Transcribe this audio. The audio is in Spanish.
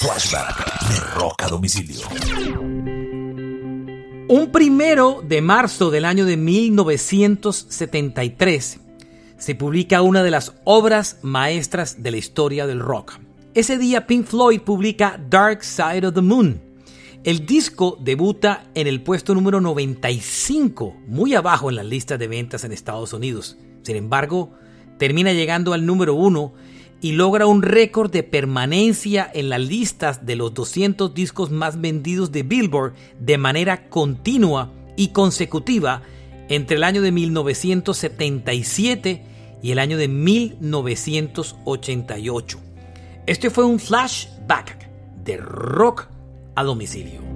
Flashback de Rock a domicilio. Un primero de marzo del año de 1973 se publica una de las obras maestras de la historia del rock. Ese día Pink Floyd publica Dark Side of the Moon. El disco debuta en el puesto número 95, muy abajo en las listas de ventas en Estados Unidos. Sin embargo, termina llegando al número 1 y logra un récord de permanencia en las listas de los 200 discos más vendidos de Billboard de manera continua y consecutiva entre el año de 1977 y el año de 1988. Este fue un flashback de rock a domicilio.